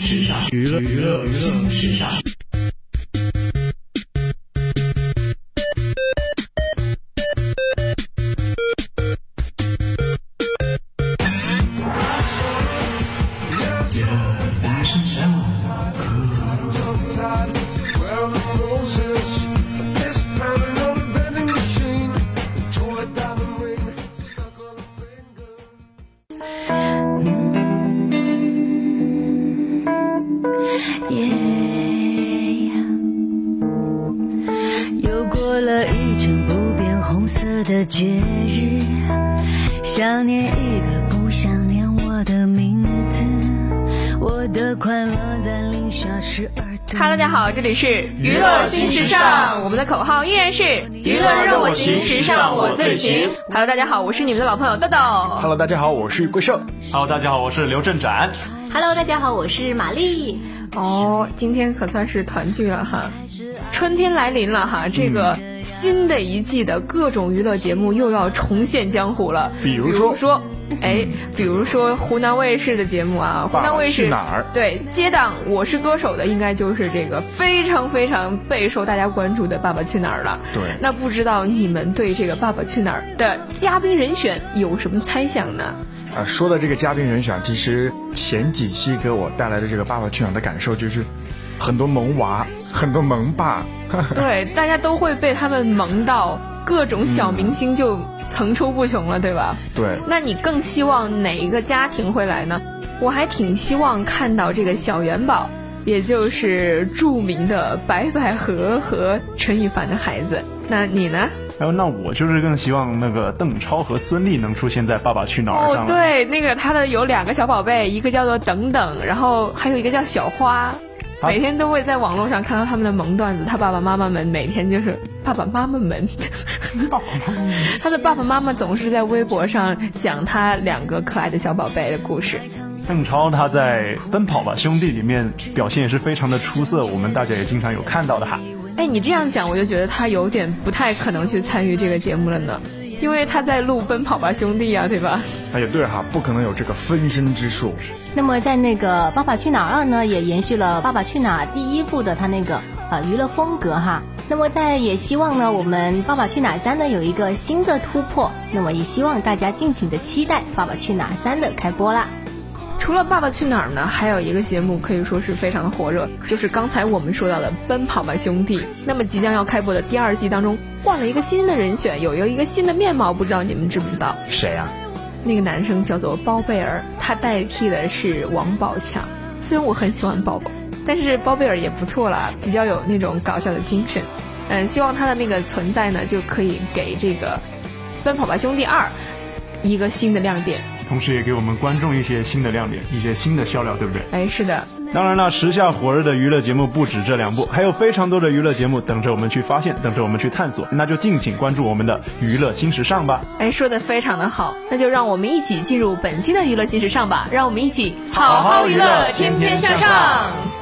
时尚，娱乐娱乐新时尚。哈喽，大家好，这里是娱乐新时尚，我们的口号依然是娱乐让我行，时尚我最行。Hello，大家好，我是你们的老朋友豆豆。Hello，大家好，我是桂胜。Hello，大家好，我是刘振展。Hello，大家好，我是玛丽。哦，今天可算是团聚了哈，春天来临了哈，这个新的一季的各种娱乐节目又要重现江湖了。比如说说，哎，比如说湖南卫视的节目啊，湖南卫视哪儿对接档《我是歌手》的，应该就是这个非常非常备受大家关注的《爸爸去哪儿》了。对那不知道你们对这个《爸爸去哪儿》的嘉宾人选有什么猜想呢？啊，说到这个嘉宾人选，其实前几期给我带来的这个《爸爸去哪儿》的感受就是，很多萌娃，很多萌爸。对，大家都会被他们萌到，各种小明星就层出不穷了，对吧？对，那你更希望哪一个家庭会来呢？我还挺希望看到这个小元宝，也就是著名的白百合和陈羽凡的孩子。那你呢？还有，那我就是更希望那个邓超和孙俪能出现在《爸爸去哪儿》上哦，对，那个他的有两个小宝贝，一个叫做等等，然后还有一个叫小花。每天都会在网络上看到他们的萌段子，他爸爸妈妈们每天就是爸爸妈妈们，他的爸爸妈妈总是在微博上讲他两个可爱的小宝贝的故事。邓超他在《奔跑吧兄弟》里面表现也是非常的出色，我们大家也经常有看到的哈。哎，你这样讲，我就觉得他有点不太可能去参与这个节目了呢，因为他在录《奔跑吧兄弟》啊，对吧？哎也对哈，不可能有这个分身之术。那么在那个《爸爸去哪儿二》呢，也延续了《爸爸去哪儿》第一部的他那个呃娱乐风格哈。那么在也希望呢，我们《爸爸去哪儿三》呢有一个新的突破。那么也希望大家敬请的期待《爸爸去哪儿三》的开播啦。除了《爸爸去哪儿》呢，还有一个节目可以说是非常的火热，就是刚才我们说到的《奔跑吧兄弟》。那么即将要开播的第二季当中，换了一个新的人选，有一个新的面貌，不知道你们知不知道？谁呀、那个男生叫做包贝尔，他代替的是王宝强。虽然我很喜欢宝宝，但是包贝尔也不错啦，比较有那种搞笑的精神。嗯，希望他的那个存在呢，就可以给这个《奔跑吧兄弟二》一个新的亮点。同时也给我们观众一些新的亮点，一些新的笑料，对不对？哎，是的，当然了，时下火热的娱乐节目不止这两部，还有非常多的娱乐节目等着我们去发现，等着我们去探索。那就敬请关注我们的娱乐新时尚吧。哎，说的非常的好，那就让我们一起进入本期的娱乐新时尚吧，让我们一起好好娱乐，天天向上。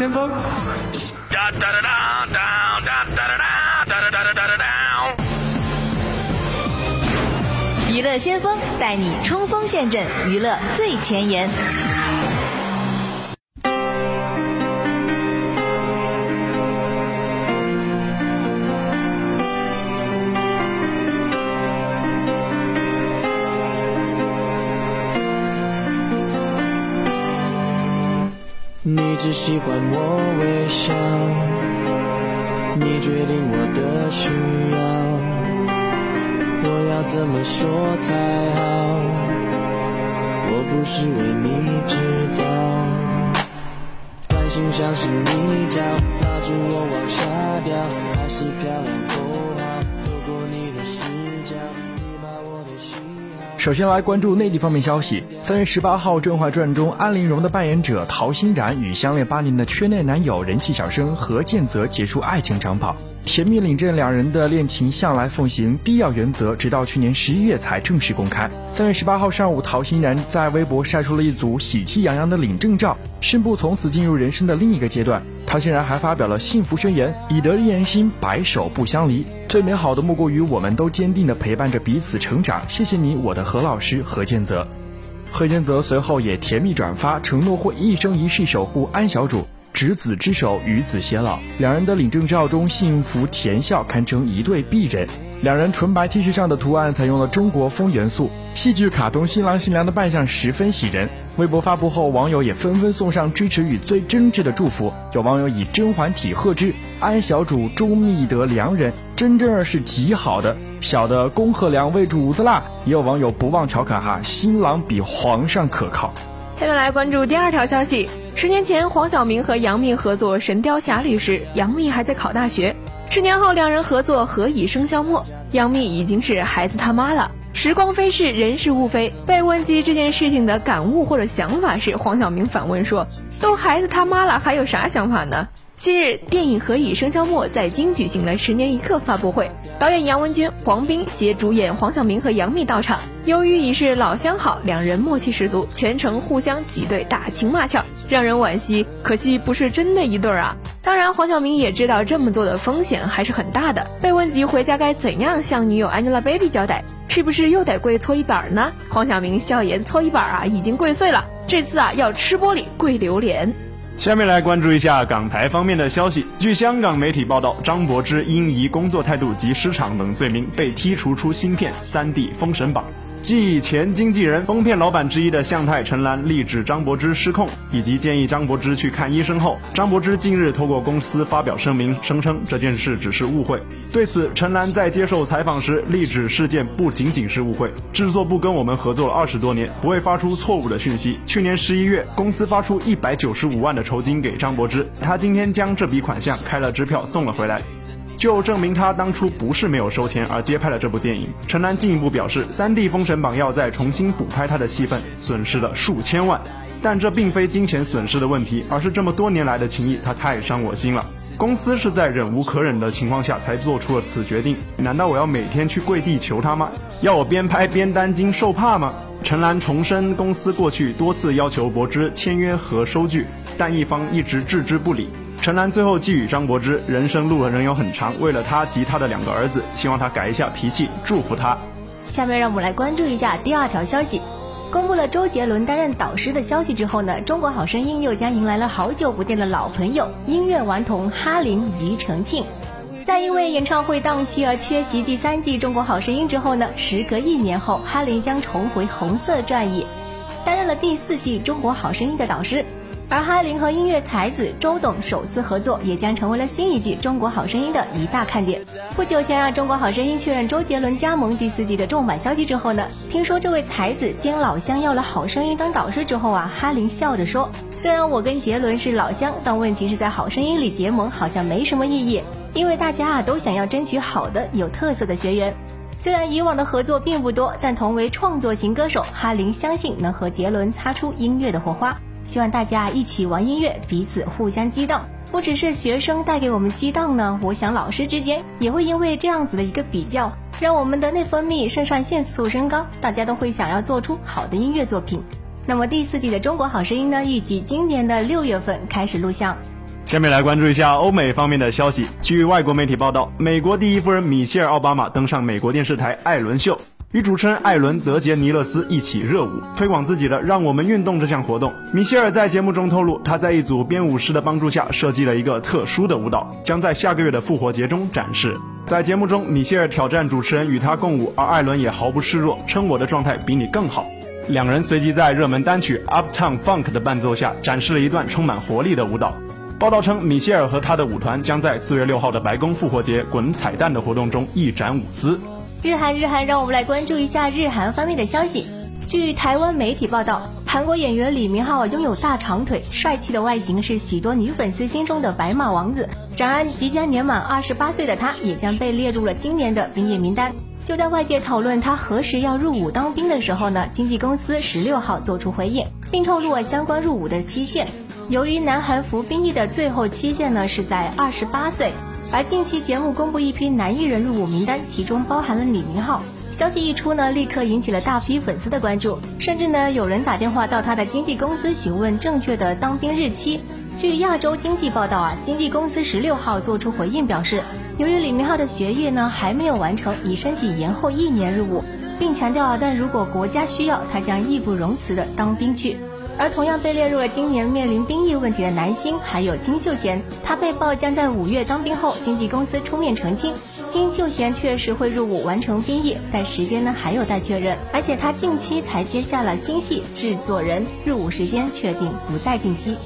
先锋哒哒哒，娱乐先锋带你冲锋陷阵，娱乐最前沿。只喜欢我微笑，你决定我的需要，我要怎么说才好？我不是为你制造。关心像是你脚，拉住我往下掉，还是漂亮口号。透过你的视角，你把我的喜好。首先来关注内地方面消息。三月十八号，《甄嬛传》中安陵容的扮演者陶欣然与相恋八年的圈内男友人气小生何建泽结束爱情长跑。甜蜜领证两人的恋情向来奉行低调原则，直到去年十一月才正式公开。三月十八号上午，陶欣然在微博晒出了一组喜气洋洋的领证照，宣布从此进入人生的另一个阶段。陶欣然还发表了幸福宣言：“以得一人心，白首不相离。最美好的莫过于我们都坚定地陪伴着彼此成长。谢谢你，我的何老师何建泽。”何建泽随后也甜蜜转发，承诺会一生一世守护安小主。执子之手，与子偕老。两人的领证照中，幸福甜笑，堪称一对璧人。两人纯白 T 恤上的图案采用了中国风元素，戏剧卡通新郎新娘的扮相十分喜人。微博发布后，网友也纷纷送上支持与最真挚的祝福。有网友以甄嬛体贺之，安小主终觅得良人，真真儿是极好的，小的恭贺两位主子啦。也有网友不忘调侃哈，新郎比皇上可靠。下面来关注第二条消息。十年前，黄晓明和杨幂合作《神雕侠侣》时，杨幂还在考大学。十年后，两人合作《何以笙箫默》，杨幂已经是孩子他妈了。时光飞逝，人事物非。被问及这件事情的感悟或者想法时，黄晓明反问说：“都孩子他妈了，还有啥想法呢？”近日，电影《何以笙箫默》在京举行了十年一刻发布会，导演杨文军、黄斌携主演黄晓明和杨幂到场。由于已是老相好，两人默契十足，全程互相挤兑打情骂俏，让人惋惜。可惜不是真的一对儿啊！当然，黄晓明也知道这么做的风险还是很大的。被问及回家该怎样向女友 Angelababy 交代，是不是又得跪搓衣板呢？黄晓明笑言：“搓衣板啊，已经跪碎了，这次啊要吃玻璃跪榴莲。”下面来关注一下港台方面的消息。据香港媒体报道，张柏芝因疑工作态度及失常等罪名被剔除出芯片三 D 封神榜。继前经纪人、封片老板之一的向太、陈岚力指张柏芝失控，以及建议张柏芝去看医生后，张柏芝近日透过公司发表声明，声称这件事只是误会。对此，陈岚在接受采访时力指事件不仅仅是误会，制作部跟我们合作了二十多年，不会发出错误的讯息。去年十一月，公司发出一百九十五万的酬金给张柏芝，他今天将这笔款项开了支票送了回来，就证明他当初不是没有收钱而接拍了这部电影。陈楠进一步表示，三 D 封神榜要再重新补拍他的戏份，损失了数千万，但这并非金钱损失的问题，而是这么多年来的情谊，他太伤我心了。公司是在忍无可忍的情况下才做出了此决定，难道我要每天去跪地求他吗？要我边拍边担惊受怕吗？陈岚重申，公司过去多次要求柏芝签约和收据，但一方一直置之不理。陈岚最后寄语张柏芝，人生路仍有很长，为了他及他的两个儿子，希望他改一下脾气，祝福他。下面让我们来关注一下第二条消息。公布了周杰伦担任导师的消息之后呢，中国好声音又将迎来了好久不见的老朋友——音乐顽童哈林、庾澄庆。在因为演唱会档期而缺席第三季《中国好声音》之后呢，时隔一年后，哈林将重回红色战役，担任了第四季《中国好声音》的导师。而哈林和音乐才子周董首次合作，也将成为了新一季《中国好声音》的一大看点。不久前啊，《中国好声音》确认周杰伦加盟第四季的重磅消息之后呢，听说这位才子兼老乡要了《好声音》当导师之后啊，哈林笑着说：“虽然我跟杰伦是老乡，但问题是在《好声音》里结盟好像没什么意义。”因为大家啊都想要争取好的、有特色的学员。虽然以往的合作并不多，但同为创作型歌手，哈林相信能和杰伦擦出音乐的火花。希望大家一起玩音乐，彼此互相激荡。不只是学生带给我们激荡呢，我想老师之间也会因为这样子的一个比较，让我们的内分泌、肾上腺素升高，大家都会想要做出好的音乐作品。那么第四季的《中国好声音》呢，预计今年的六月份开始录像。下面来关注一下欧美方面的消息。据外国媒体报道，美国第一夫人米歇尔·奥巴马登上美国电视台艾伦秀，与主持人艾伦·德杰尼勒斯一起热舞，推广自己的“让我们运动”这项活动。米歇尔在节目中透露，她在一组编舞师的帮助下设计了一个特殊的舞蹈，将在下个月的复活节中展示。在节目中，米歇尔挑战主持人与她共舞，而艾伦也毫不示弱，称我的状态比你更好。两人随即在热门单曲《Uptown Funk》的伴奏下，展示了一段充满活力的舞蹈。报道称，米歇尔和他的舞团将在四月六号的白宫复活节滚彩蛋的活动中一展舞姿。日韩，日韩，让我们来关注一下日韩方面的消息。据台湾媒体报道，韩国演员李明浩拥有大长腿、帅气的外形，是许多女粉丝心中的白马王子。然而，即将年满二十八岁的他，也将被列入了今年的兵役名单。就在外界讨论他何时要入伍当兵的时候呢，经纪公司十六号做出回应，并透露了相关入伍的期限。由于南韩服兵役的最后期限呢是在二十八岁，而近期节目公布一批男艺人入伍名单，其中包含了李明浩。消息一出呢，立刻引起了大批粉丝的关注，甚至呢有人打电话到他的经纪公司询问正确的当兵日期。据亚洲经济报道啊，经纪公司十六号做出回应表示，由于李明浩的学业呢还没有完成，已申请延后一年入伍，并强调啊，但如果国家需要，他将义不容辞的当兵去。而同样被列入了今年面临兵役问题的男星，还有金秀贤。他被曝将在五月当兵后，经纪公司出面澄清，金秀贤确实会入伍完成兵役，但时间呢还有待确认。而且他近期才接下了新戏制作人，入伍时间确定不在近期。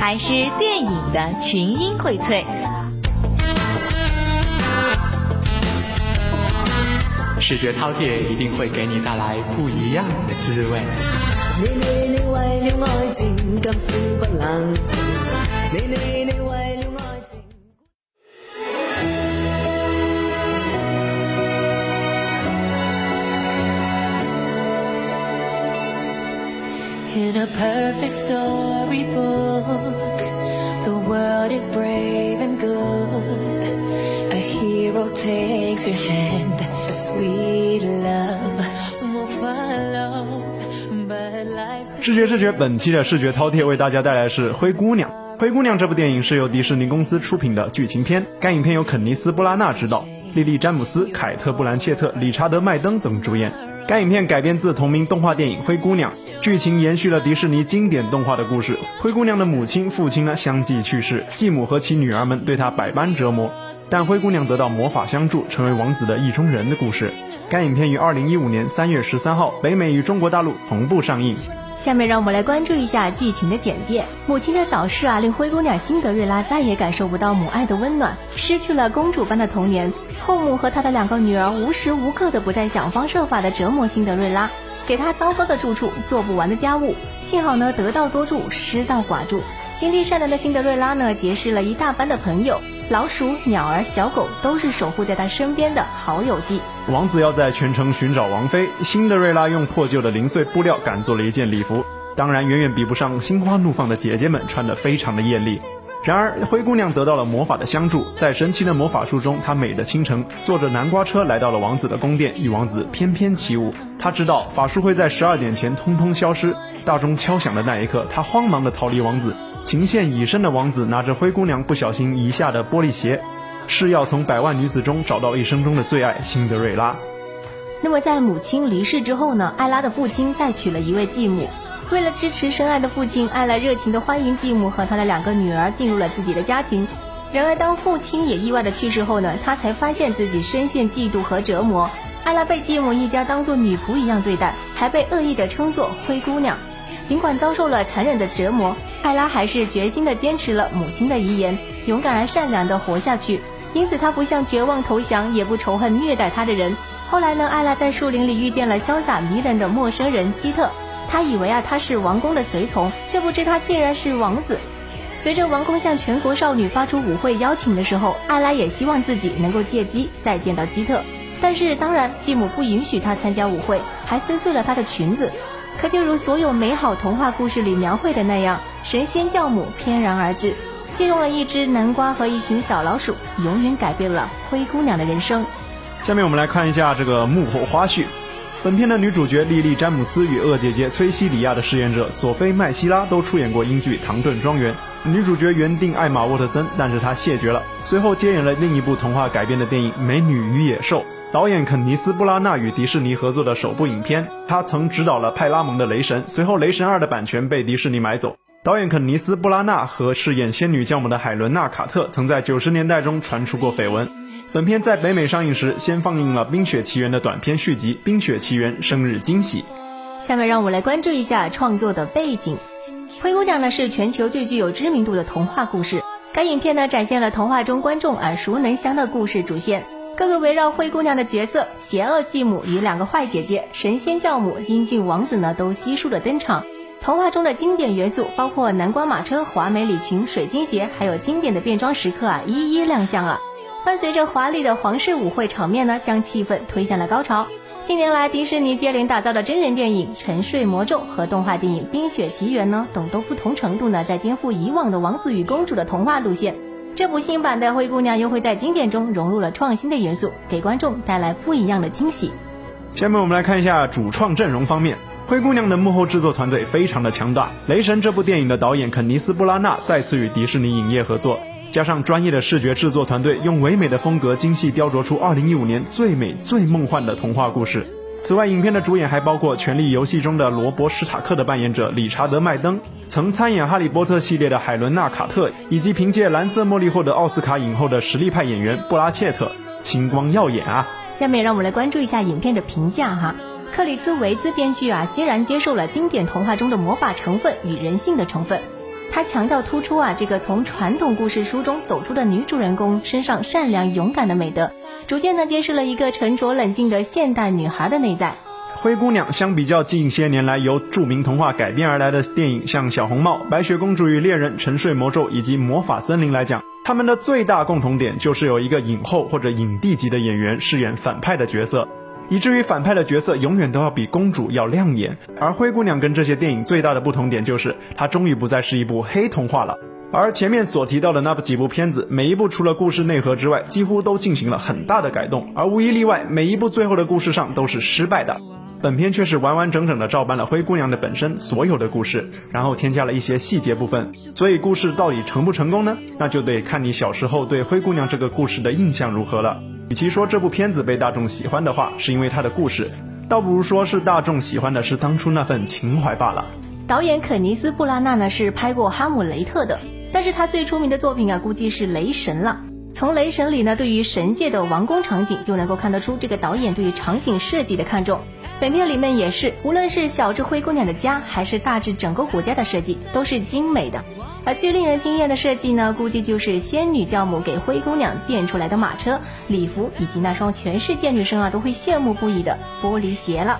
还是电影的群英荟萃，视觉饕餮一定会给你带来不一样的滋味。你你你为了爱情，今宵不冷静。你你你为 In a perfect storybook, the world is brave and good. A hero takes your hand, a sweet love will follow. But life's 视觉视觉，本期的视觉饕餮为大家带来是《灰姑娘》。《灰姑娘》这部电影是由迪士尼公司出品的剧情片，该影片由肯尼斯·布拉纳执导，莉莉·詹姆斯、凯特·布兰切特、理查德·麦登等主演。该影片改编自同名动画电影《灰姑娘》，剧情延续了迪士尼经典动画的故事。灰姑娘的母亲、父亲呢相继去世，继母和其女儿们对她百般折磨，但灰姑娘得到魔法相助，成为王子的意中人的故事。该影片于二零一五年三月十三号北美与中国大陆同步上映。下面让我们来关注一下剧情的简介。母亲的早逝啊，令灰姑娘辛德瑞拉再也感受不到母爱的温暖，失去了公主般的童年。后母和他的两个女儿无时无刻的不在想方设法的折磨辛德瑞拉，给她糟糕的住处，做不完的家务。幸好呢，得道多助，失道寡助。心地善良的辛德瑞拉呢，结识了一大班的朋友，老鼠、鸟儿、小狗都是守护在她身边的好友记。王子要在全城寻找王妃，辛德瑞拉用破旧的零碎布料赶做了一件礼服。当然远远比不上心花怒放的姐姐们穿得非常的艳丽。然而灰姑娘得到了魔法的相助，在神奇的魔法术中，她美的倾城，坐着南瓜车来到了王子的宫殿，与王子翩翩起舞。她知道法术会在十二点前通通消失，大钟敲响的那一刻，她慌忙的逃离王子。情陷已深的王子拿着灰姑娘不小心遗下的玻璃鞋，是要从百万女子中找到一生中的最爱辛德瑞拉。那么在母亲离世之后呢？艾拉的父亲再娶了一位继母。为了支持深爱的父亲，艾拉热情地欢迎继母和她的两个女儿进入了自己的家庭。然而，当父亲也意外地去世后呢，她才发现自己深陷嫉妒和折磨。艾拉被继母一家当作女仆一样对待，还被恶意地称作灰姑娘。尽管遭受了残忍的折磨，艾拉还是决心地坚持了母亲的遗言，勇敢而善良地活下去。因此，她不向绝望投降，也不仇恨虐待她的人。后来呢，艾拉在树林里遇见了潇洒迷人的陌生人基特。他以为啊他是王宫的随从，却不知他竟然是王子。随着王宫向全国少女发出舞会邀请的时候，艾拉也希望自己能够借机再见到基特。但是当然，继母不允许她参加舞会，还撕碎了她的裙子。可就如所有美好童话故事里描绘的那样，神仙教母翩然而至，借用了一只南瓜和一群小老鼠，永远改变了灰姑娘的人生。下面我们来看一下这个幕后花絮。本片的女主角莉莉·詹姆斯与恶姐姐崔西里亚的饰演者索菲·麦希拉都出演过英剧《唐顿庄园》。女主角原定艾玛·沃特森，但是她谢绝了，随后接演了另一部童话改编的电影《美女与野兽》。导演肯尼斯·布拉纳与迪士尼合作的首部影片，他曾执导了《派拉蒙的雷神》，随后《雷神二》的版权被迪士尼买走。导演肯尼斯·布拉纳和饰演仙女教母的海伦娜·卡特曾在九十年代中传出过绯闻。本片在北美上映时，先放映了《冰雪奇缘》的短片续集《冰雪奇缘：生日惊喜》。下面让我们来关注一下创作的背景。《灰姑娘》呢是全球最具有知名度的童话故事。该影片呢展现了童话中观众耳熟能详的故事主线，各个围绕灰姑娘的角色，邪恶继母与两个坏姐姐，神仙教母、英俊王子呢都悉数的登场。童话中的经典元素包括南瓜马车、华美礼裙、水晶鞋，还有经典的变装时刻啊，一一亮相了。伴随着华丽的皇室舞会场面呢，将气氛推向了高潮。近年来，迪士尼接连打造的真人电影《沉睡魔咒》和动画电影《冰雪奇缘》呢，等都不同程度呢在颠覆以往的王子与公主的童话路线。这部新版的灰姑娘又会在经典中融入了创新的元素，给观众带来不一样的惊喜。下面我们来看一下主创阵容方面。灰姑娘的幕后制作团队非常的强大，《雷神》这部电影的导演肯尼斯·布拉纳再次与迪士尼影业合作，加上专业的视觉制作团队，用唯美的风格精细雕琢出2015年最美最梦幻的童话故事。此外，影片的主演还包括《权力游戏》中的罗伯·史塔克的扮演者理查德·麦登，曾参演《哈利波特》系列的海伦娜·卡特，以及凭借《蓝色茉莉》获得奥斯卡影后的实力派演员布拉切特，星光耀眼啊！下面让我们来关注一下影片的评价哈。克里斯维兹编剧啊，欣然接受了经典童话中的魔法成分与人性的成分。他强调突出啊，这个从传统故事书中走出的女主人公身上善良勇敢的美德，逐渐呢揭示了一个沉着冷静的现代女孩的内在。灰姑娘相比较近些年来由著名童话改编而来的电影，像《小红帽》《白雪公主与猎人》《沉睡魔咒》以及《魔法森林》来讲，他们的最大共同点就是有一个影后或者影帝级的演员饰演反派的角色。以至于反派的角色永远都要比公主要亮眼，而灰姑娘跟这些电影最大的不同点就是，它终于不再是一部黑童话了。而前面所提到的那几部片子，每一部除了故事内核之外，几乎都进行了很大的改动，而无一例外，每一部最后的故事上都是失败的。本片却是完完整整的照搬了灰姑娘的本身所有的故事，然后添加了一些细节部分。所以故事到底成不成功呢？那就得看你小时候对灰姑娘这个故事的印象如何了。与其说这部片子被大众喜欢的话，是因为它的故事，倒不如说是大众喜欢的是当初那份情怀罢了。导演肯尼斯·布拉纳呢是拍过《哈姆雷特》的，但是他最出名的作品啊，估计是《雷神》了。从《雷神》里呢，对于神界的王宫场景就能够看得出这个导演对于场景设计的看重。本片里面也是，无论是小智灰姑娘的家，还是大致整个国家的设计，都是精美的。而最令人惊艳的设计呢，估计就是仙女教母给灰姑娘变出来的马车、礼服，以及那双全世界女生啊都会羡慕不已的玻璃鞋了。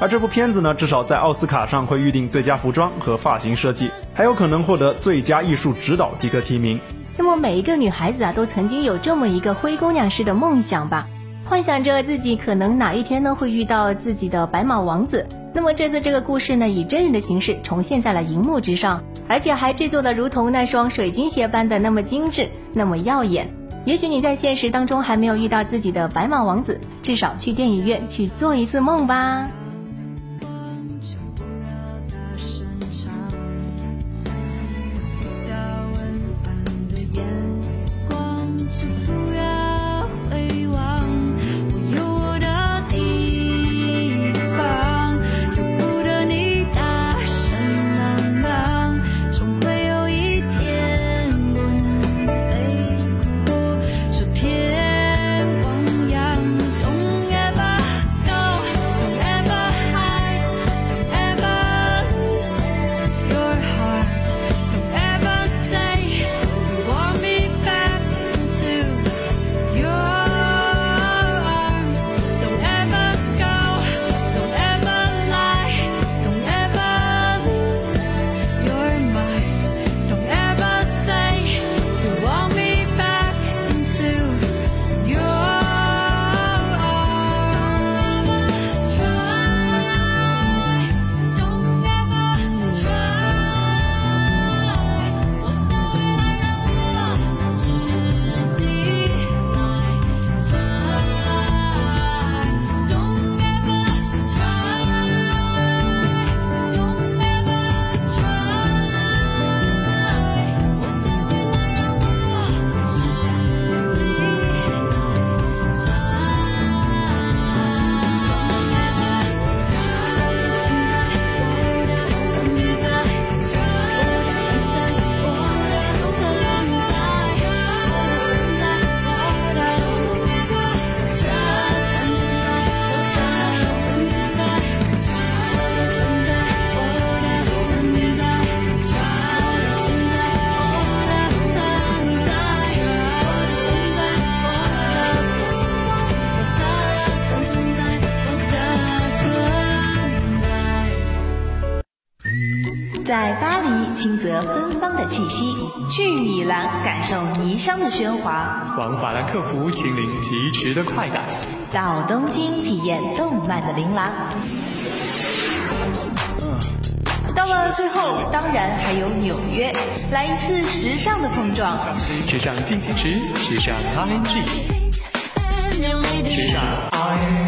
而这部片子呢，至少在奥斯卡上会预定最佳服装和发型设计，还有可能获得最佳艺术指导几个提名。那么每一个女孩子啊，都曾经有这么一个灰姑娘式的梦想吧，幻想着自己可能哪一天呢会遇到自己的白马王子。那么这次这个故事呢，以真人的形式重现在了荧幕之上，而且还制作的如同那双水晶鞋般的那么精致，那么耀眼。也许你在现实当中还没有遇到自己的白马王子，至少去电影院去做一次梦吧。轻则芬芳的气息；去米兰，感受霓裳的喧哗；往法兰克福，亲临疾驰的快感；到东京，体验动漫的琳琅。到了最后，当然还有纽约，来一次时尚的碰撞。时尚进行时，时尚 ING，时尚 ING。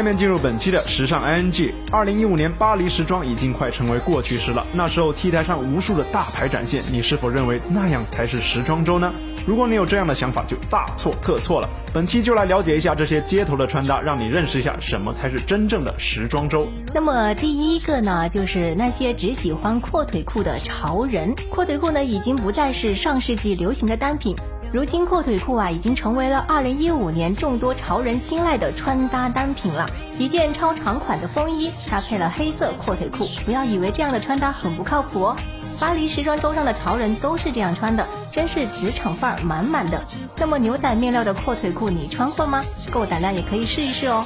下面进入本期的时尚 ING。二零一五年巴黎时装已经快成为过去式了。那时候 T 台上无数的大牌展现，你是否认为那样才是时装周呢？如果你有这样的想法，就大错特错了。本期就来了解一下这些街头的穿搭，让你认识一下什么才是真正的时装周。那么第一个呢，就是那些只喜欢阔腿裤的潮人。阔腿裤呢，已经不再是上世纪流行的单品。如今阔腿裤啊，已经成为了二零一五年众多潮人青睐的穿搭单品了。一件超长款的风衣搭配了黑色阔腿裤，不要以为这样的穿搭很不靠谱哦。巴黎时装周上的潮人都是这样穿的，真是职场范儿满满的。那么牛仔面料的阔腿裤你穿过吗？够胆量也可以试一试哦。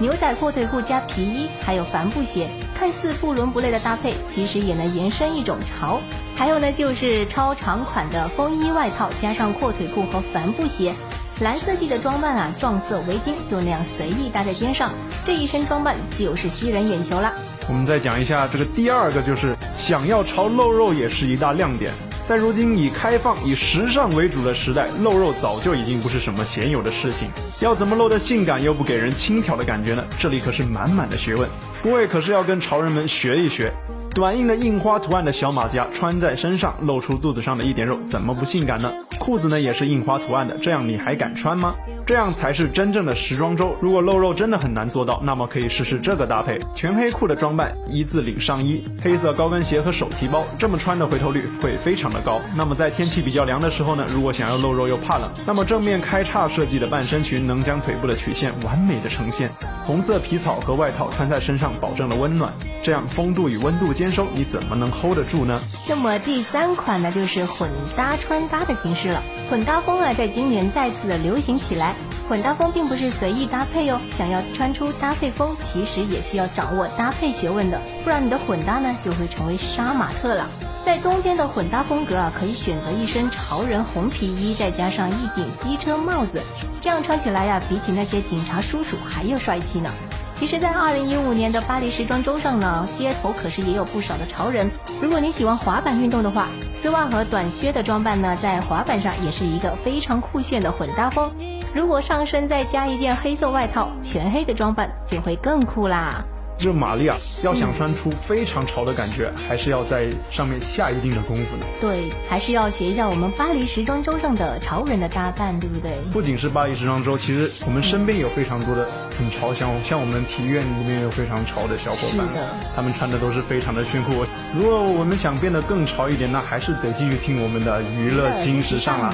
牛仔阔腿裤加皮衣，还有帆布鞋，看似不伦不类的搭配，其实也能延伸一种潮。还有呢，就是超长款的风衣外套加上阔腿裤和帆布鞋，蓝色系的装扮啊，撞色围巾就那样随意搭在肩上，这一身装扮就是吸人眼球了。我们再讲一下这个第二个，就是想要潮露肉也是一大亮点。在如今以开放、以时尚为主的时代，露肉早就已经不是什么鲜有的事情。要怎么露得性感又不给人轻佻的感觉呢？这里可是满满的学问，各位可是要跟潮人们学一学。短硬的印花图案的小马甲穿在身上，露出肚子上的一点肉，怎么不性感呢？裤子呢也是印花图案的，这样你还敢穿吗？这样才是真正的时装周。如果露肉真的很难做到，那么可以试试这个搭配：全黑裤的装扮，一字领上衣，黑色高跟鞋和手提包，这么穿的回头率会非常的高。那么在天气比较凉的时候呢，如果想要露肉又怕冷，那么正面开叉设计的半身裙能将腿部的曲线完美的呈现。红色皮草和外套穿在身上保证了温暖，这样风度与温度兼收，你怎么能 hold 得住呢？那么第三款呢，就是混搭穿搭的形式了。混搭风啊，在今年再次的流行起来。混搭风并不是随意搭配哦，想要穿出搭配风，其实也需要掌握搭配学问的，不然你的混搭呢就会成为杀马特了。在冬天的混搭风格啊，可以选择一身潮人红皮衣，再加上一顶机车帽子，这样穿起来呀，比起那些警察叔叔还要帅气呢。其实，在二零一五年的巴黎时装周上呢，街头可是也有不少的潮人。如果你喜欢滑板运动的话，丝袜和短靴的装扮呢，在滑板上也是一个非常酷炫的混搭风。如果上身再加一件黑色外套，全黑的装扮就会更酷啦。这玛丽啊要想穿出非常潮的感觉，还是要在上面下一定的功夫呢。对，还是要学一下我们巴黎时装周上的潮人的搭扮，对不对？不仅是巴黎时装周，其实我们身边有非常多的很潮，像像我们体院里面有非常潮的小伙伴，他们穿的都是非常的炫酷。如果我们想变得更潮一点，那还是得继续听我们的娱乐新时尚了。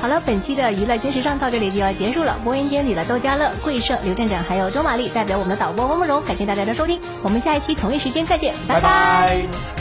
好了，本期的娱乐新时尚到这里就要结束了。播音间里的窦佳乐、桂盛、刘站长还有周玛丽代表我们的导播汪慕容，感谢大家的收听。我们下一期同一时间再见，拜拜。